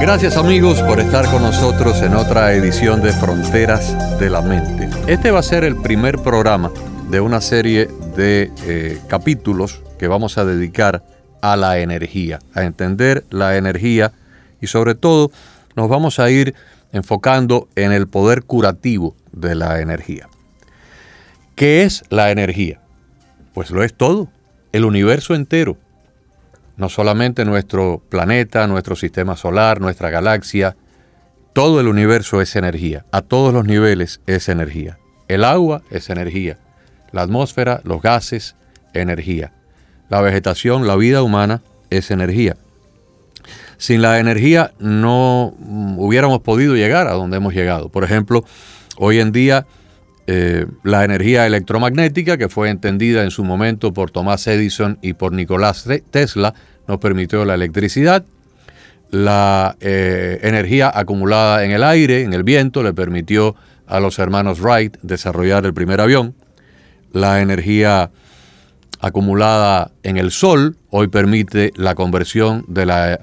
Gracias amigos por estar con nosotros en otra edición de Fronteras de la Mente. Este va a ser el primer programa de una serie de eh, capítulos que vamos a dedicar a la energía, a entender la energía y sobre todo nos vamos a ir enfocando en el poder curativo de la energía. ¿Qué es la energía? Pues lo es todo, el universo entero no solamente nuestro planeta, nuestro sistema solar, nuestra galaxia, todo el universo es energía, a todos los niveles es energía. El agua es energía, la atmósfera, los gases, energía. La vegetación, la vida humana es energía. Sin la energía no hubiéramos podido llegar a donde hemos llegado. Por ejemplo, hoy en día eh, la energía electromagnética, que fue entendida en su momento por Thomas Edison y por Nicolás Tesla, nos permitió la electricidad. La eh, energía acumulada en el aire, en el viento, le permitió a los hermanos Wright desarrollar el primer avión. La energía acumulada en el sol hoy permite la conversión de la eh,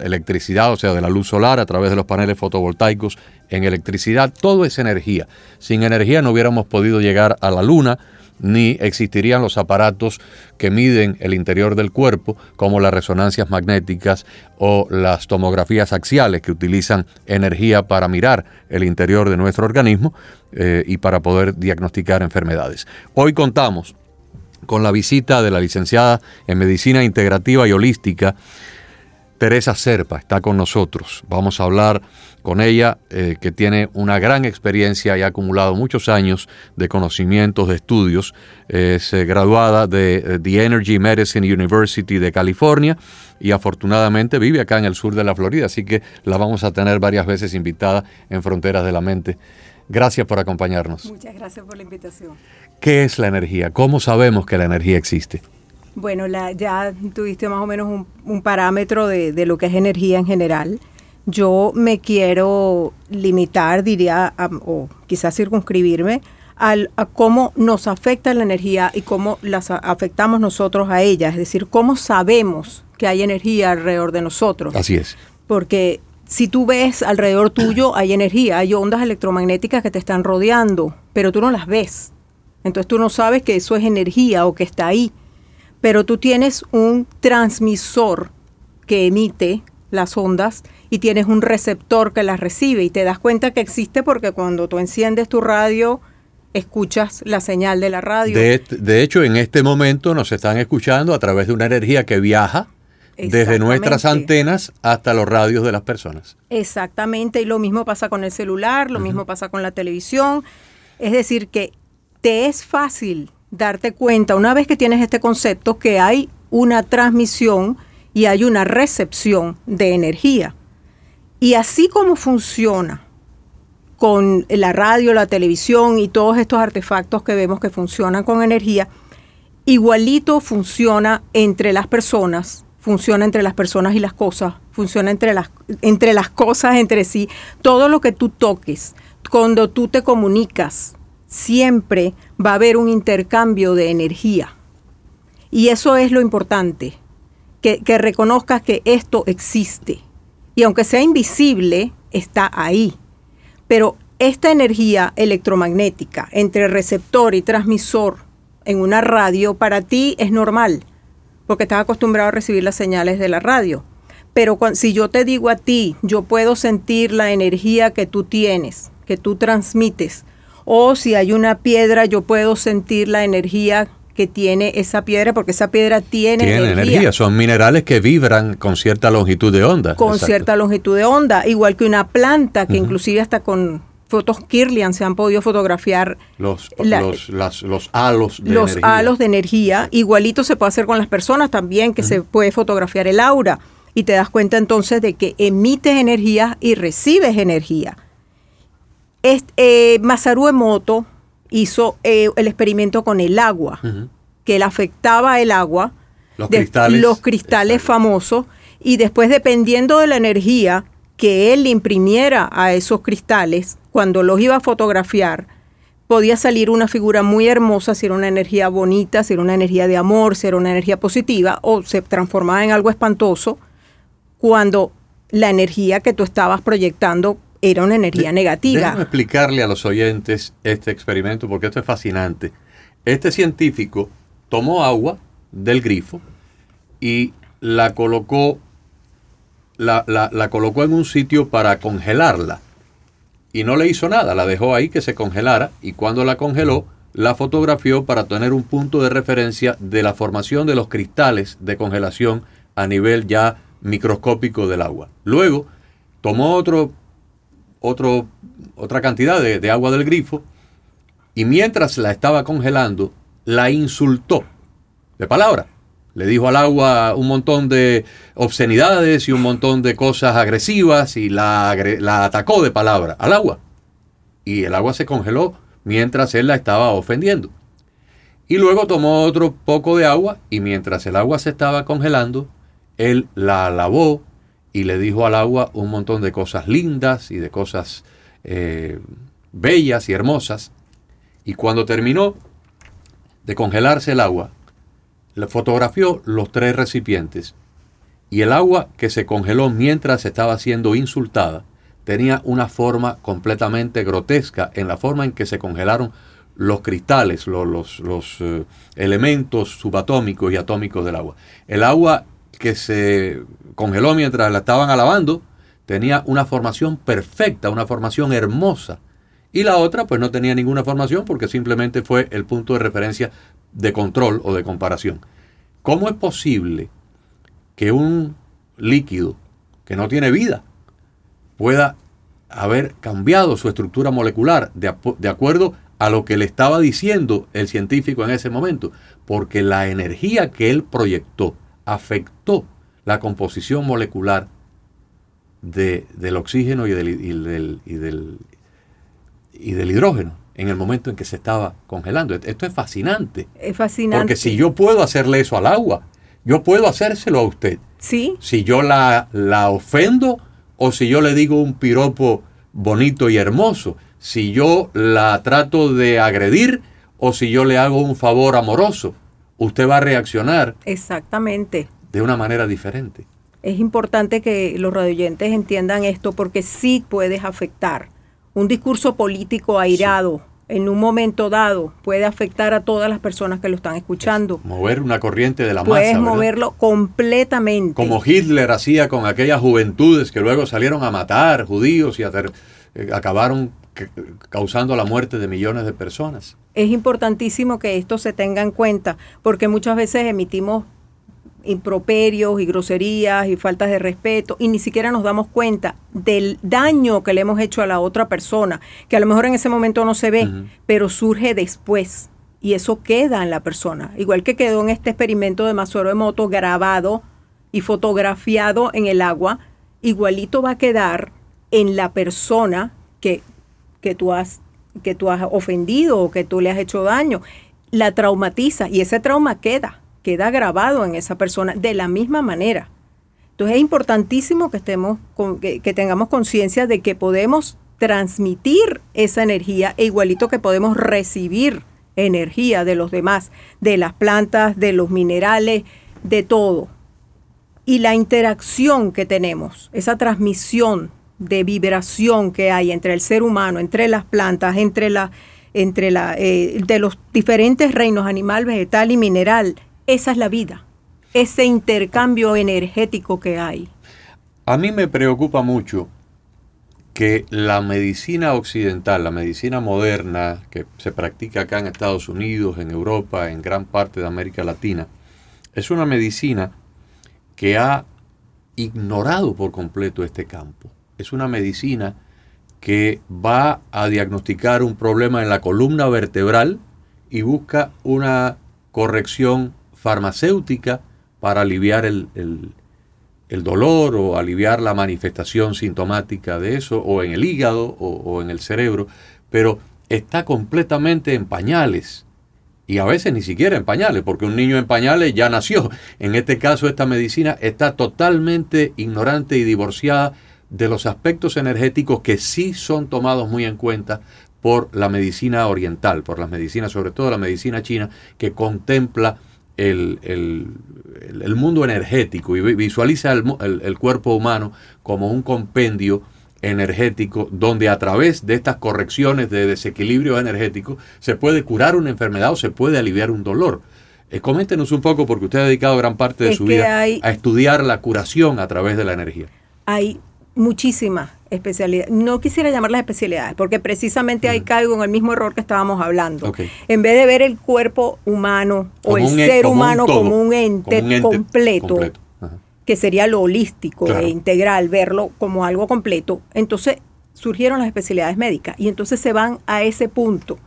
electricidad, o sea, de la luz solar a través de los paneles fotovoltaicos en electricidad. Todo es energía. Sin energía no hubiéramos podido llegar a la luna, ni existirían los aparatos que miden el interior del cuerpo, como las resonancias magnéticas o las tomografías axiales, que utilizan energía para mirar el interior de nuestro organismo eh, y para poder diagnosticar enfermedades. Hoy contamos con la visita de la licenciada en Medicina Integrativa y Holística, Teresa Serpa, está con nosotros. Vamos a hablar con ella, eh, que tiene una gran experiencia y ha acumulado muchos años de conocimientos, de estudios. Es eh, graduada de eh, The Energy Medicine University de California y afortunadamente vive acá en el sur de la Florida, así que la vamos a tener varias veces invitada en Fronteras de la Mente. Gracias por acompañarnos. Muchas gracias por la invitación. ¿Qué es la energía? ¿Cómo sabemos que la energía existe? Bueno, ya tuviste más o menos un, parámetro de, de, lo que es energía en general. Yo me quiero limitar, diría, o quizás circunscribirme al, a cómo nos afecta la energía y cómo las afectamos nosotros a ella. Es decir, cómo sabemos que hay energía alrededor de nosotros. Así es. Porque si tú ves alrededor tuyo, hay energía, hay ondas electromagnéticas que te están rodeando, pero tú no las ves. Entonces tú no sabes que eso es energía o que está ahí. Pero tú tienes un transmisor que emite las ondas y tienes un receptor que las recibe y te das cuenta que existe porque cuando tú enciendes tu radio escuchas la señal de la radio. De, hecho, en este momento nos están escuchando a través de una energía que viaja desde nuestras antenas hasta los radios de las personas. Exactamente, y lo mismo pasa con el celular, lo mismo pasa con la televisión. Es decir, que te es fácil darte cuenta, una vez que tienes este concepto, que hay una transmisión y hay una recepción de energía. Y así como funciona con la radio, la televisión y todos estos artefactos que vemos que funcionan con energía, igualito funciona entre las personas, funciona entre las personas y las cosas, funciona entre las, entre las cosas entre sí. Todo lo que tú toques, cuando tú te comunicas, siempre va a haber un intercambio de energía. Y eso es lo importante, que, que reconozcas que esto existe y aunque sea invisible, está ahí. Pero esta energía electromagnética entre receptor y transmisor en una radio para ti es normal, porque estás acostumbrado a recibir las señales de la radio. Pero si yo te digo a ti, yo puedo sentir la energía que tú tienes, que tú transmites, O si hay una piedra, yo puedo sentir la energía que tiene esa piedra, porque esa piedra tiene, tiene energía. Son minerales que vibran con cierta longitud de onda. Con cierta longitud de onda, igual que una planta, que inclusive hasta con fotos Kirlian se han podido fotografiar los, los, halos de los halos de energía. Igualito se puede hacer con las personas también, que se puede fotografiar el aura. Y te das cuenta entonces de que emites energía y recibes energía. Eh, Masaru Emoto hizo eh, el experimento con el agua, que le afectaba el agua, los cristales, los cristales famosos, y después dependiendo de la energía que él imprimiera a esos cristales, cuando los iba a fotografiar, podía salir una figura muy hermosa si era una energía bonita, si era una energía de amor, si era una energía positiva, o se transformaba en algo espantoso cuando la energía que tú estabas proyectando era una energía negativa. Déjame explicarle a los oyentes este experimento porque esto es fascinante. Este científico tomó agua del grifo y la colocó, la, la, colocó en un sitio para congelarla. Y no le hizo nada, la dejó ahí que se congelara y cuando la congeló, la fotografió para tener un punto de referencia de la formación de los cristales de congelación a nivel ya microscópico del agua. Luego tomó otro otro, otra cantidad de, agua del grifo y mientras la estaba congelando, la insultó de palabra. Le dijo al agua un montón de obscenidades y un montón de cosas agresivas y la, la atacó de palabra al agua. Y el agua se congeló mientras él la estaba ofendiendo. Y luego tomó otro poco de agua y mientras el agua se estaba congelando, él la lavó y le dijo al agua un montón de cosas lindas y de cosas eh, bellas y hermosas. Y cuando terminó de congelarse el agua, le fotografió los tres recipientes y el agua que se congeló mientras estaba siendo insultada tenía una forma completamente grotesca en la forma en que se congelaron los cristales, los, los, eh, elementos subatómicos y atómicos del agua. El agua que se congeló mientras la estaban alabando, tenía una formación perfecta, una formación hermosa. Y la otra pues no tenía ninguna formación porque simplemente fue el punto de referencia de control o de comparación. ¿Cómo es posible que un líquido que no tiene vida pueda haber cambiado su estructura molecular de, de, acuerdo a lo que le estaba diciendo el científico en ese momento? Porque la energía que él proyectó afectó la composición molecular de, del oxígeno y del, y, del, y, del, y del hidrógeno en el momento en que se estaba congelando. Esto es fascinante. Es fascinante. Porque si yo puedo hacerle eso al agua, yo puedo hacérselo a usted. Sí. Si yo la, la ofendo o si yo le digo un piropo bonito y hermoso, si yo la trato de agredir o si yo le hago un favor amoroso usted va a reaccionar. Exactamente. De una manera diferente. Es importante que los radioyentes entiendan esto porque sí puedes afectar. Un discurso político airado en un momento dado puede afectar a todas las personas que lo están escuchando. mover una corriente de la masa. Puedes moverlo completamente. Como Hitler hacía con aquellas juventudes que luego salieron a matar judíos y eh, acabaron causando la muerte de millones de personas. Es importantísimo que esto se tenga en cuenta, porque muchas veces emitimos improperios y groserías y faltas de respeto y ni siquiera nos damos cuenta del daño que le hemos hecho a la otra persona, que a lo mejor en ese momento no se ve, pero surge después y eso queda en la persona. Igual que quedó en este experimento de Masoro Emoto grabado y fotografiado en el agua, igualito va a quedar en la persona que que tú has, que tú has ofendido o que tú le has hecho daño, la traumatiza y ese trauma queda, queda grabado en esa persona de la misma manera. Entonces es importantísimo que, estemos que, que tengamos conciencia de que podemos transmitir esa energía e igualito que podemos recibir energía de los demás, de las plantas, de los minerales, de todo. Y la interacción que tenemos, esa transmisión de vibración que hay entre el ser humano, entre las plantas, entre la, entre la, eh, de los diferentes reinos animal, vegetal y mineral. Esa es la vida, ese intercambio energético que hay. A mí me preocupa mucho que la medicina occidental, la medicina moderna que se practica acá en Estados Unidos, en Europa, en gran parte de América Latina, es una medicina que ha ignorado por completo este campo. Es una medicina que va a diagnosticar un problema en la columna vertebral y busca una corrección farmacéutica para aliviar el, dolor o aliviar la manifestación sintomática de eso, o en el hígado o, en el cerebro, pero está completamente en pañales. Y a veces ni siquiera en pañales, porque un niño en pañales ya nació. En este caso, esta medicina está totalmente ignorante y divorciada de los aspectos energéticos que sí son tomados muy en cuenta por la medicina oriental, por las medicinas, sobre todo la medicina china, que contempla el, mundo energético y visualiza el, cuerpo humano como un compendio energético donde a través de estas correcciones de desequilibrio energético se puede curar una enfermedad o se puede aliviar un dolor. Eh, coméntenos un poco, porque usted ha dedicado gran parte de su vida a estudiar la curación a través de la energía. Hay muchísimas especialidades. No quisiera llamarlas especialidades, porque precisamente ahí caigo en el mismo error que estábamos hablando. En vez de ver el cuerpo humano o el ser humano como, un ente, completo, que sería lo holístico e integral, verlo como algo completo, entonces surgieron las especialidades médicas y entonces se van a ese punto.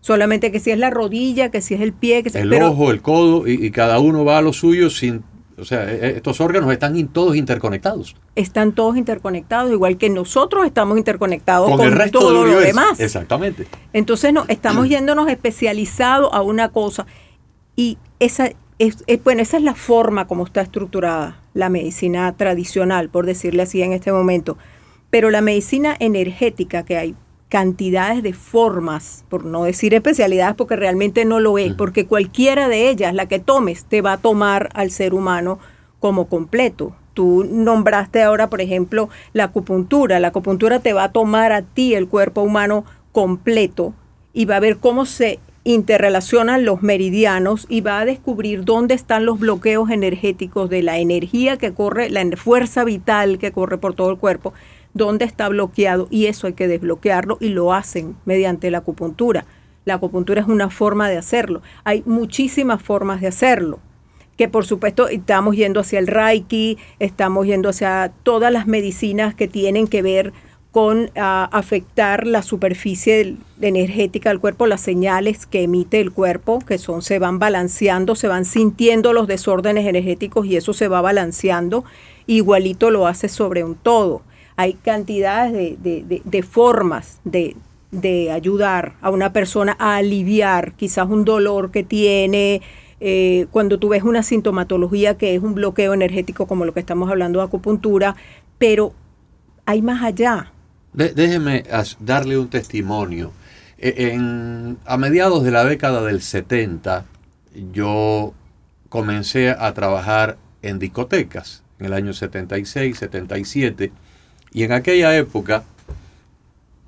Solamente que si es la rodilla, que si es el pie, que si el ojo, el codo, y, y, cada uno va a lo suyo sin o sea, e, e, estos órganos están todos interconectados. Están todos interconectados, igual que nosotros estamos interconectados con, el resto todo lo demás. Exactamente. Entonces no, estamos yéndonos especializados a una cosa. Y esa es, bueno, esa es la forma como está estructurada la medicina tradicional, por decirle así en este momento. Pero la medicina energética que hay cantidades de formas, por no decir especialidades, porque realmente no lo es, porque cualquiera de ellas, la que tomes, te va a tomar al ser humano como completo. Tú nombraste ahora, por ejemplo, la acupuntura. La acupuntura te va a tomar a ti el cuerpo humano completo y va a ver cómo se interrelacionan los meridianos y va a descubrir dónde están los bloqueos energéticos de la energía que corre, la fuerza vital que corre por todo el cuerpo dónde está bloqueado y eso hay que desbloquearlo y lo hacen mediante la acupuntura. La acupuntura es una forma de hacerlo. Hay muchísimas formas de hacerlo. Que por supuesto estamos yendo hacia el Reiki, estamos yendo hacia todas las medicinas que tienen que ver con ah, afectar la superficie energética del cuerpo, las señales que emite el cuerpo, que son, se van balanceando, se van sintiendo los desórdenes energéticos y eso se va balanceando. Igualito lo hace sobre un todo hay cantidades de, formas de, ayudar a una persona a aliviar quizás un dolor que tiene, eh, cuando tú ves una sintomatología que es un bloqueo energético como lo que estamos hablando de acupuntura, pero hay más allá. déjeme darle un testimonio. E, a mediados de la década del 70, yo comencé a trabajar en discotecas, en el año 76, 77, y en aquella época,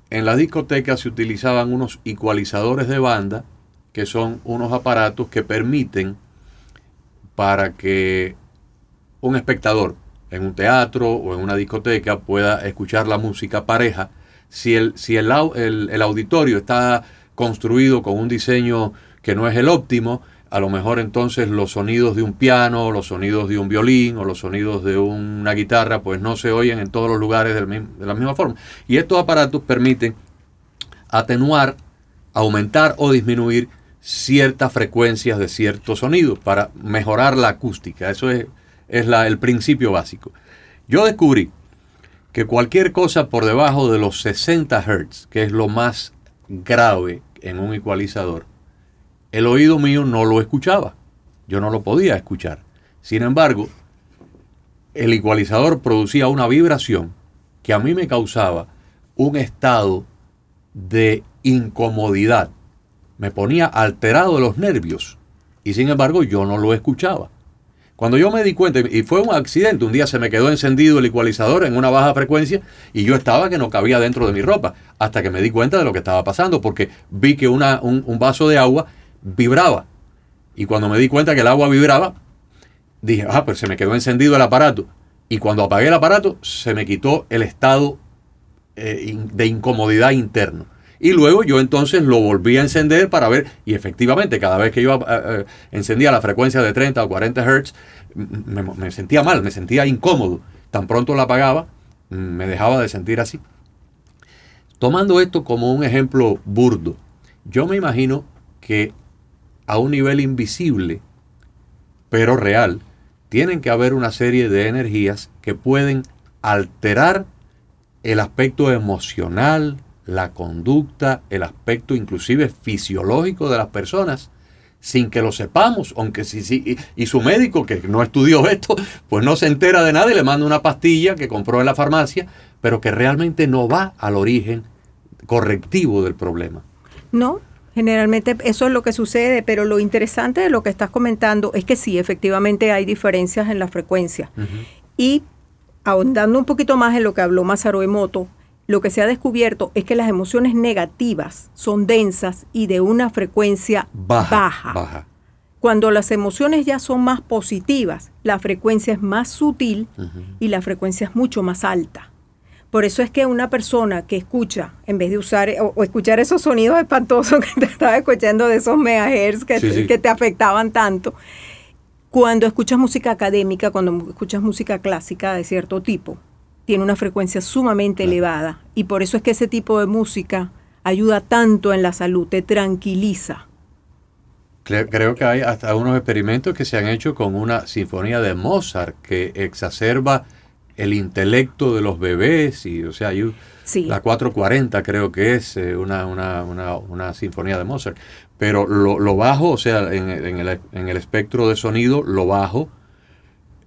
en las discotecas se utilizaban unos ecualizadores de banda, que son unos aparatos que permiten para que un espectador en un teatro o en una discoteca pueda escuchar la música pareja. Si el, si el, el auditorio está construido con un diseño que no es el óptimo, a lo mejor entonces los sonidos de un piano, los sonidos de un violín o los sonidos de una guitarra, pues no se oyen en todos los lugares de la misma forma. Y estos aparatos permiten atenuar, aumentar o disminuir ciertas frecuencias de ciertos sonidos para mejorar la acústica. Eso es, el principio básico. Yo descubrí que cualquier cosa por debajo de los 60 Hz, que es lo más grave en un ecualizador, el oído mío no lo escuchaba. Yo no lo podía escuchar. Sin embargo, el igualizador producía una vibración que a mí me causaba un estado de incomodidad. Me ponía alterado los nervios. Y sin embargo, yo no lo escuchaba. Cuando yo me di cuenta, y fue un accidente, un día se me quedó encendido el ecualizador en una baja frecuencia y yo estaba que no cabía dentro de mi ropa, hasta que me di cuenta de lo que estaba pasando, porque vi que un vaso de agua vibraba. Y cuando me di cuenta que el agua vibraba, dije, ah, pues se me quedó encendido el aparato. Y cuando apagué el aparato, se me quitó el estado eh, de incomodidad interna. Y luego yo entonces lo volví a encender para ver, y efectivamente cada vez que yo eh, eh, encendía la frecuencia de 30 o 40 Hz, me, sentía mal, me sentía incómodo. Tan pronto la apagaba, me dejaba de sentir así. Tomando esto como un ejemplo burdo, yo me imagino que a un nivel invisible, pero real, tienen que haber una serie de energías que pueden alterar el aspecto emocional, la conducta, el aspecto inclusive fisiológico de las personas, sin que lo sepamos, aunque sí, sí, y, su médico, que no estudió esto, pues no se entera de nada y le manda una pastilla que compró en la farmacia, pero que realmente no va al origen correctivo del problema. No, Generalmente eso es lo que sucede, pero lo interesante de lo que estás comentando es que sí, efectivamente hay diferencias en la frecuencia. Y ahondando un poquito más en lo que habló Masaru Emoto, lo que se ha descubierto es que las emociones negativas son densas y de una frecuencia baja. Cuando las emociones ya son más positivas, la frecuencia es más sutil y la frecuencia es mucho más alta. Por eso es que una persona que escucha, en vez de usar o, escuchar esos sonidos espantosos que te estaba escuchando de esos megahertz que, que te afectaban tanto, cuando escuchas música académica, cuando escuchas música clásica de cierto tipo, tiene una frecuencia sumamente elevada. Y por eso es que ese tipo de música ayuda tanto en la salud, te tranquiliza. Creo que hay hasta unos experimentos que se han hecho con una sinfonía de Mozart que exacerba el intelecto de los bebés y o sea, la 440 creo que es eh, una, una, una, una, sinfonía de Mozart, pero lo, lo bajo, o sea, en, en, el, en el espectro de sonido, lo bajo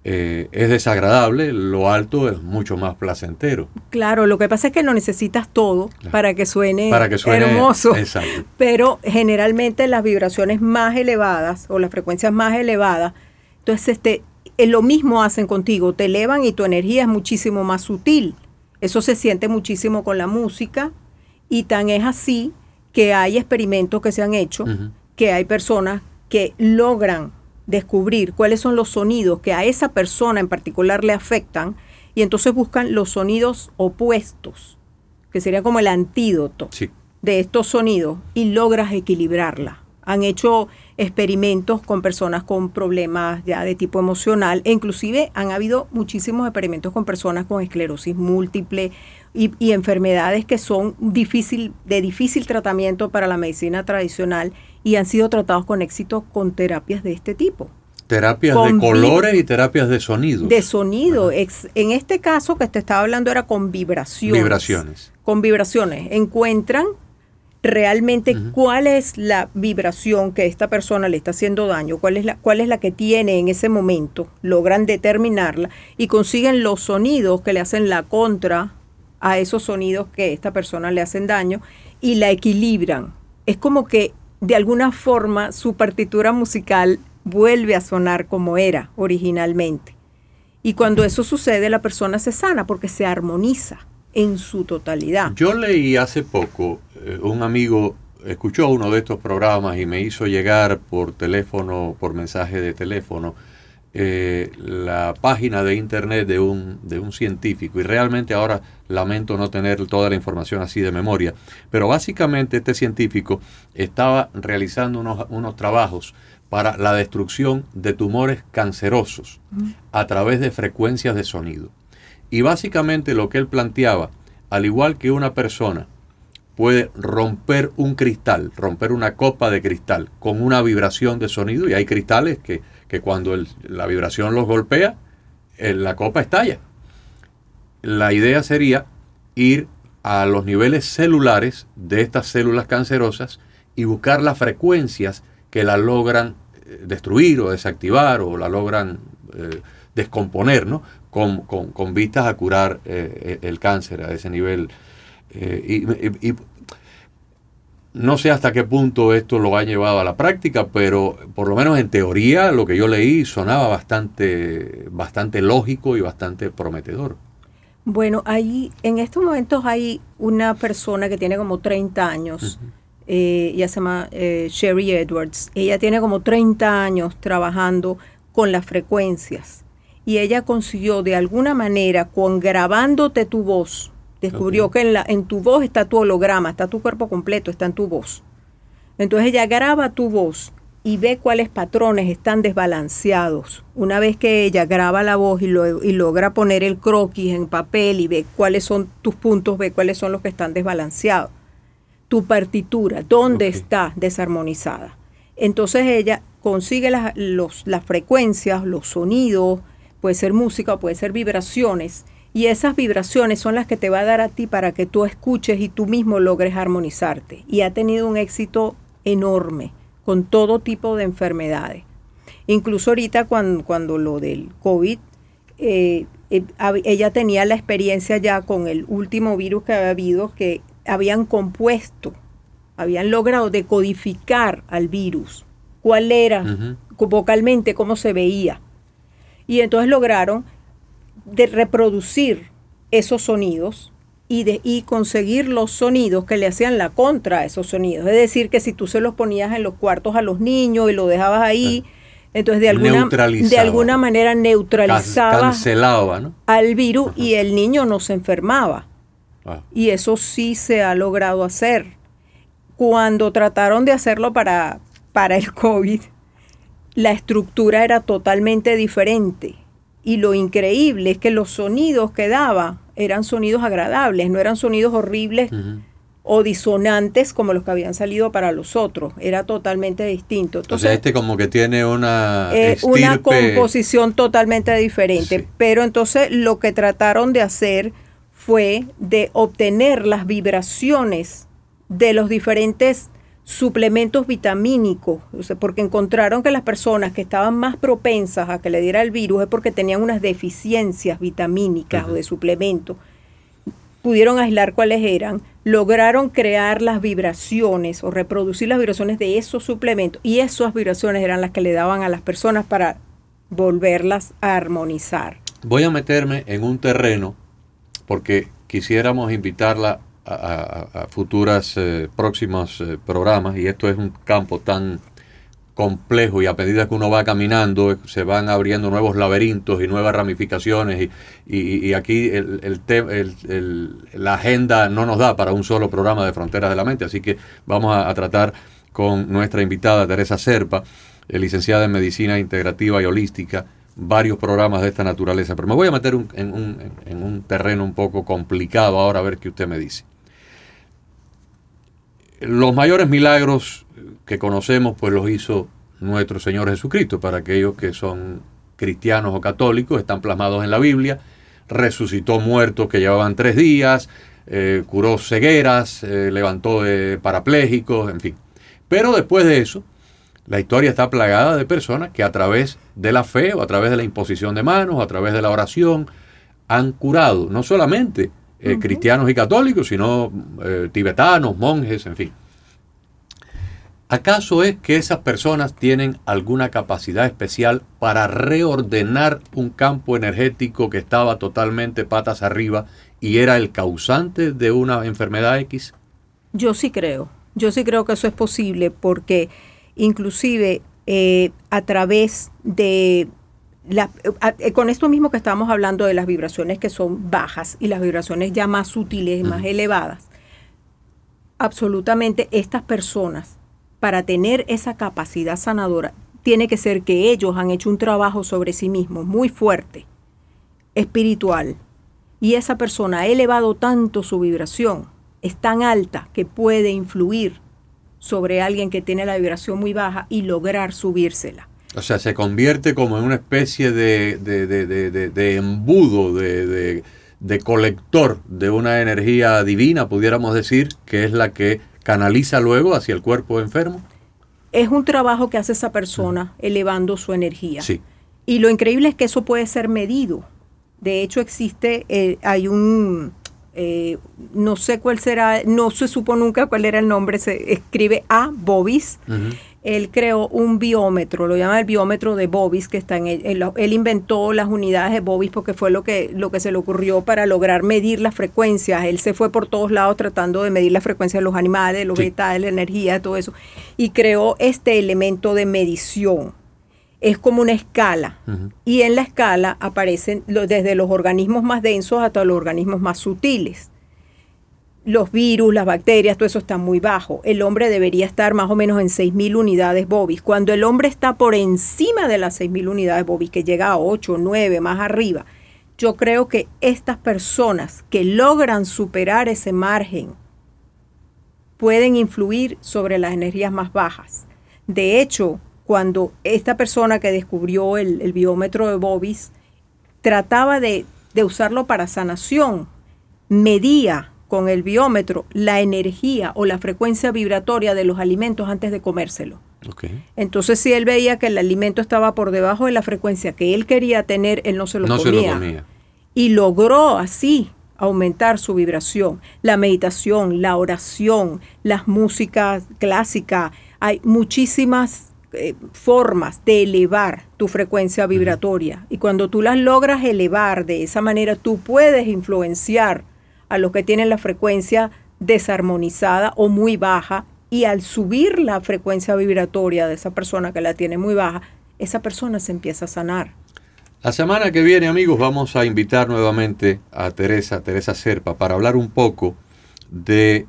eh, es desagradable, lo alto es mucho más placentero. Claro, lo que pasa es que no necesitas todo para, que suene para que suene hermoso. Exacto. Pero generalmente las vibraciones más elevadas o las frecuencias más elevadas, entonces este, lo mismo hacen contigo, te elevan y tu energía es muchísimo más sutil. Eso se siente muchísimo con la música y tan es así que hay experimentos que se han hecho, que hay personas que logran descubrir cuáles son los sonidos que a esa persona en particular le afectan y entonces buscan los sonidos opuestos, que sería como el antídoto de estos sonidos y logras equilibrarla. Han hecho experimentos con personas con problemas ya de tipo emocional e inclusive han habido muchísimos experimentos con personas con esclerosis múltiple y, y enfermedades que son difícil, de difícil tratamiento para la medicina tradicional y han sido tratados con éxito con terapias de este tipo. Terapias de colores y terapias de sonido. De sonido. en este caso que te estaba hablando era con vibraciones. Vibraciones. Con vibraciones. Encuentran realmente cuál es la vibración que esta persona le está haciendo daño, cuál es, la, cuál es la que tiene en ese momento, logran determinarla y consiguen los sonidos que le hacen la contra a esos sonidos que esta persona le hacen daño y la equilibran. Es como que de alguna forma su partitura musical vuelve a sonar como era originalmente. Y cuando eso sucede, la persona se sana porque se armoniza en su totalidad. Yo leí hace poco, un amigo escuchó uno de estos programas y me hizo llegar por teléfono, por mensaje de teléfono, eh, la página de internet de un, de un científico. Y realmente ahora lamento no tener toda la información así de memoria, pero básicamente este científico estaba realizando unos, unos trabajos para la destrucción de tumores cancerosos a través de frecuencias de sonido. Y básicamente lo que él planteaba, al igual que una persona puede romper un cristal, romper una copa de cristal con una vibración de sonido, y hay cristales que que cuando la vibración los golpea, la copa estalla. La idea sería ir a los niveles celulares de estas células cancerosas y buscar las frecuencias que la logran eh, destruir o desactivar o la logran eh, descomponer, ¿no? Con, vistas a curar eh, el cáncer a ese nivel. Y, no sé hasta qué punto esto lo ha llevado a la práctica, pero por lo menos en teoría lo que yo leí sonaba bastante, bastante lógico y bastante prometedor. Bueno, ahí en estos momentos hay una persona que tiene como 30 años, eh, ella se llama eh, Sherry Edwards. Ella tiene como 30 años trabajando con las frecuencias y ella consiguió de alguna manera, con grabándote tu voz, Descubrió que en, la, en tu voz está tu holograma, está tu cuerpo completo, está en tu voz. Entonces ella graba tu voz y ve cuáles patrones están desbalanceados. Una vez que ella graba la voz y, logra poner el croquis en papel y ve cuáles son tus puntos, ve cuáles son los que están desbalanceados. Tu partitura, dónde está desarmonizada. Entonces ella consigue las, las frecuencias, los sonidos, puede ser música puede ser vibraciones. Y esas vibraciones son las que te va a dar a ti para que tú escuches y tú mismo logres armonizarte. Y ha tenido un éxito enorme con todo tipo de enfermedades. Incluso ahorita cuando, cuando lo del COVID, eh, eh, ella tenía la experiencia ya con el último virus que había habido, que habían compuesto, habían logrado decodificar al virus, cuál era vocalmente, cómo se veía. Y entonces lograron de reproducir esos sonidos y, de, y conseguir los sonidos que le hacían la contra a esos sonidos. Es decir, que si tú se los ponías en los cuartos a los niños y lo dejabas ahí, entonces de alguna, de alguna manera neutralizaba Cancelaba, al virus y el niño no se enfermaba. Ah. Y eso sí se ha logrado hacer. Cuando trataron de hacerlo para, para el COVID, la estructura era totalmente diferente. Y lo increíble es que los sonidos que daba eran sonidos agradables, no eran sonidos horribles o disonantes como los que habían salido para los otros. Era totalmente distinto. Entonces, o sea, este como que tiene una... Eh, una composición totalmente diferente. Pero entonces lo que trataron de hacer fue de obtener las vibraciones de los diferentes suplementos vitamínicos, porque encontraron que las personas que estaban más propensas a que le diera el virus es porque tenían unas deficiencias vitamínicas o de suplementos. Pudieron aislar cuáles eran, lograron crear las vibraciones o reproducir las vibraciones de esos suplementos y esas vibraciones eran las que le daban a las personas para volverlas a armonizar. Voy a meterme en un terreno porque quisiéramos invitarla a, futuras eh, próximos eh, programas y esto es un campo tan complejo y a medida que uno va caminando se van abriendo nuevos laberintos y nuevas ramificaciones y, aquí el, el, la agenda no nos da para un solo programa de Fronteras de la Mente, así que vamos a, tratar con nuestra invitada Teresa Serpa, eh, licenciada en Medicina Integrativa y Holística, varios programas de esta naturaleza, pero me voy a meter en, un, en un terreno un poco complicado ahora a ver qué usted me dice los mayores milagros que conocemos, pues los hizo nuestro Señor Jesucristo. Para aquellos que son cristianos o católicos, están plasmados en la Biblia. Resucitó muertos que llevaban tres días, eh, curó cegueras, eh, levantó parapléjicos, en fin. Pero después de eso, la historia está plagada de personas que a través de la fe o a través de la imposición de manos, o a través de la oración, han curado no solamente eh, cristianos y católicos, sino eh, tibetanos, monjes, en fin. ¿Acaso es que esas personas tienen alguna capacidad especial para reordenar un campo energético que estaba totalmente patas arriba y era el causante de una enfermedad X? Yo sí creo, yo sí creo que eso es posible porque inclusive eh, a través de eh, con esto mismo que estamos hablando de las vibraciones que son bajas y las vibraciones ya más sutiles, más elevadas, absolutamente estas personas, para tener esa capacidad sanadora, tiene que ser que ellos han hecho un trabajo sobre sí mismos muy fuerte, espiritual, y esa persona ha elevado tanto su vibración, es tan alta que puede influir sobre alguien que tiene la vibración muy baja y lograr subírsela. O sea, se convierte como en una especie de, de, de, de embudo, de, colector de una energía divina, pudiéramos decir, que es la que canaliza luego hacia el cuerpo enfermo. Es un trabajo que hace esa persona elevando su energía. Sí. Y lo increíble es que eso puede ser medido. De hecho, existe, eh, hay un, eh, no sé cuál será, no se supo nunca cuál era el nombre, se escribe A, Bobis él creó un biómetro, lo llama el biómetro de Bobis, que está en él, inventó las unidades de Bobis porque fue lo que, lo que se le ocurrió para lograr medir las frecuencias. Él se fue por todos lados tratando de medir la frecuencia de los animales, de los vegetales, la energía, todo eso, y creó este elemento de medición. Es como una escala, y en la escala aparecen desde los organismos más densos hasta los organismos más sutiles. Los virus, las bacterias, todo eso está muy bajo. El hombre debería estar más o menos en 6.000 unidades bobis. Cuando el hombre está por encima de las 6.000 unidades bobis, que llega a 8, 9, más arriba, yo creo que estas personas que logran superar ese margen pueden influir sobre las energías más bajas. De hecho, cuando esta persona que descubrió el, biómetro de Bobis trataba de, de usarlo para sanación, medía con el biómetro la energía o la frecuencia vibratoria de los alimentos antes de comérselo. Entonces, si él veía que el alimento estaba por debajo de la frecuencia que él quería tener, él no se lo, comía. Y logró así aumentar su vibración. La meditación, la oración, las músicas clásicas, hay muchísimas eh, formas de elevar tu frecuencia vibratoria. Y cuando tú las logras elevar de esa manera, tú puedes influenciar a los que tienen la frecuencia desarmonizada o muy baja y al subir la frecuencia vibratoria de esa persona que la tiene muy baja, esa persona se empieza a sanar. La semana que viene, amigos, vamos a invitar nuevamente a Teresa, Teresa Serpa, para hablar un poco de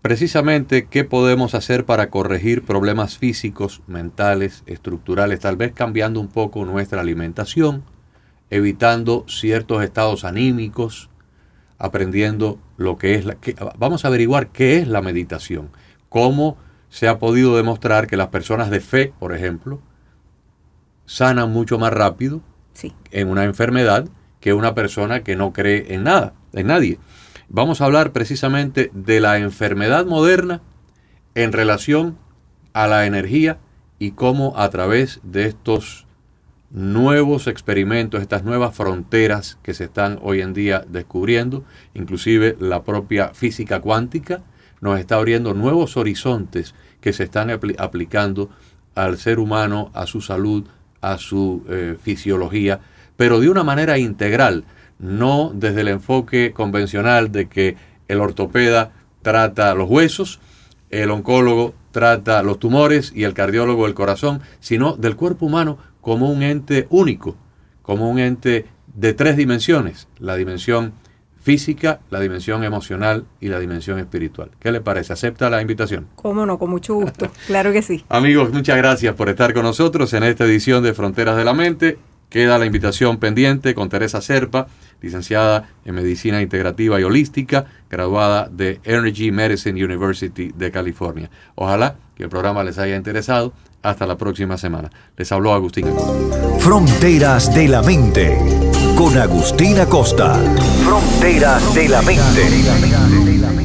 precisamente qué podemos hacer para corregir problemas físicos, mentales, estructurales, tal vez cambiando un poco nuestra alimentación, evitando ciertos estados anímicos, aprendiendo lo que es la... vamos a averiguar qué es la meditación, cómo se ha podido demostrar que las personas de fe, por ejemplo, sanan mucho más rápido en una enfermedad que una persona que no cree en nada, en nadie. Vamos a hablar precisamente de la enfermedad moderna en relación a la energía y cómo a través de estos nuevos experimentos, estas nuevas fronteras que se están hoy en día descubriendo, inclusive la propia física cuántica, nos está abriendo nuevos horizontes que se están aplicando al ser humano, a su salud, a su eh, fisiología, pero de una manera integral, no desde el enfoque convencional de que el ortopeda trata los huesos, el oncólogo trata los tumores y el cardiólogo el corazón, sino del cuerpo humano como un ente único, como un ente de tres dimensiones, la dimensión física, la dimensión emocional y la dimensión espiritual. ¿Qué le parece? ¿Acepta la invitación? Cómo no, con mucho gusto. Claro que sí. Amigos, muchas gracias por estar con nosotros en esta edición de Fronteras de la Mente. Queda la invitación pendiente con Teresa Serpa, licenciada en Medicina Integrativa y Holística, graduada de Energy Medicine University de California. Ojalá que el programa les haya interesado hasta la próxima semana. Les habló Agustín Acosta. Fronteras de la mente con Agustín Acosta. Fronteras de la mente.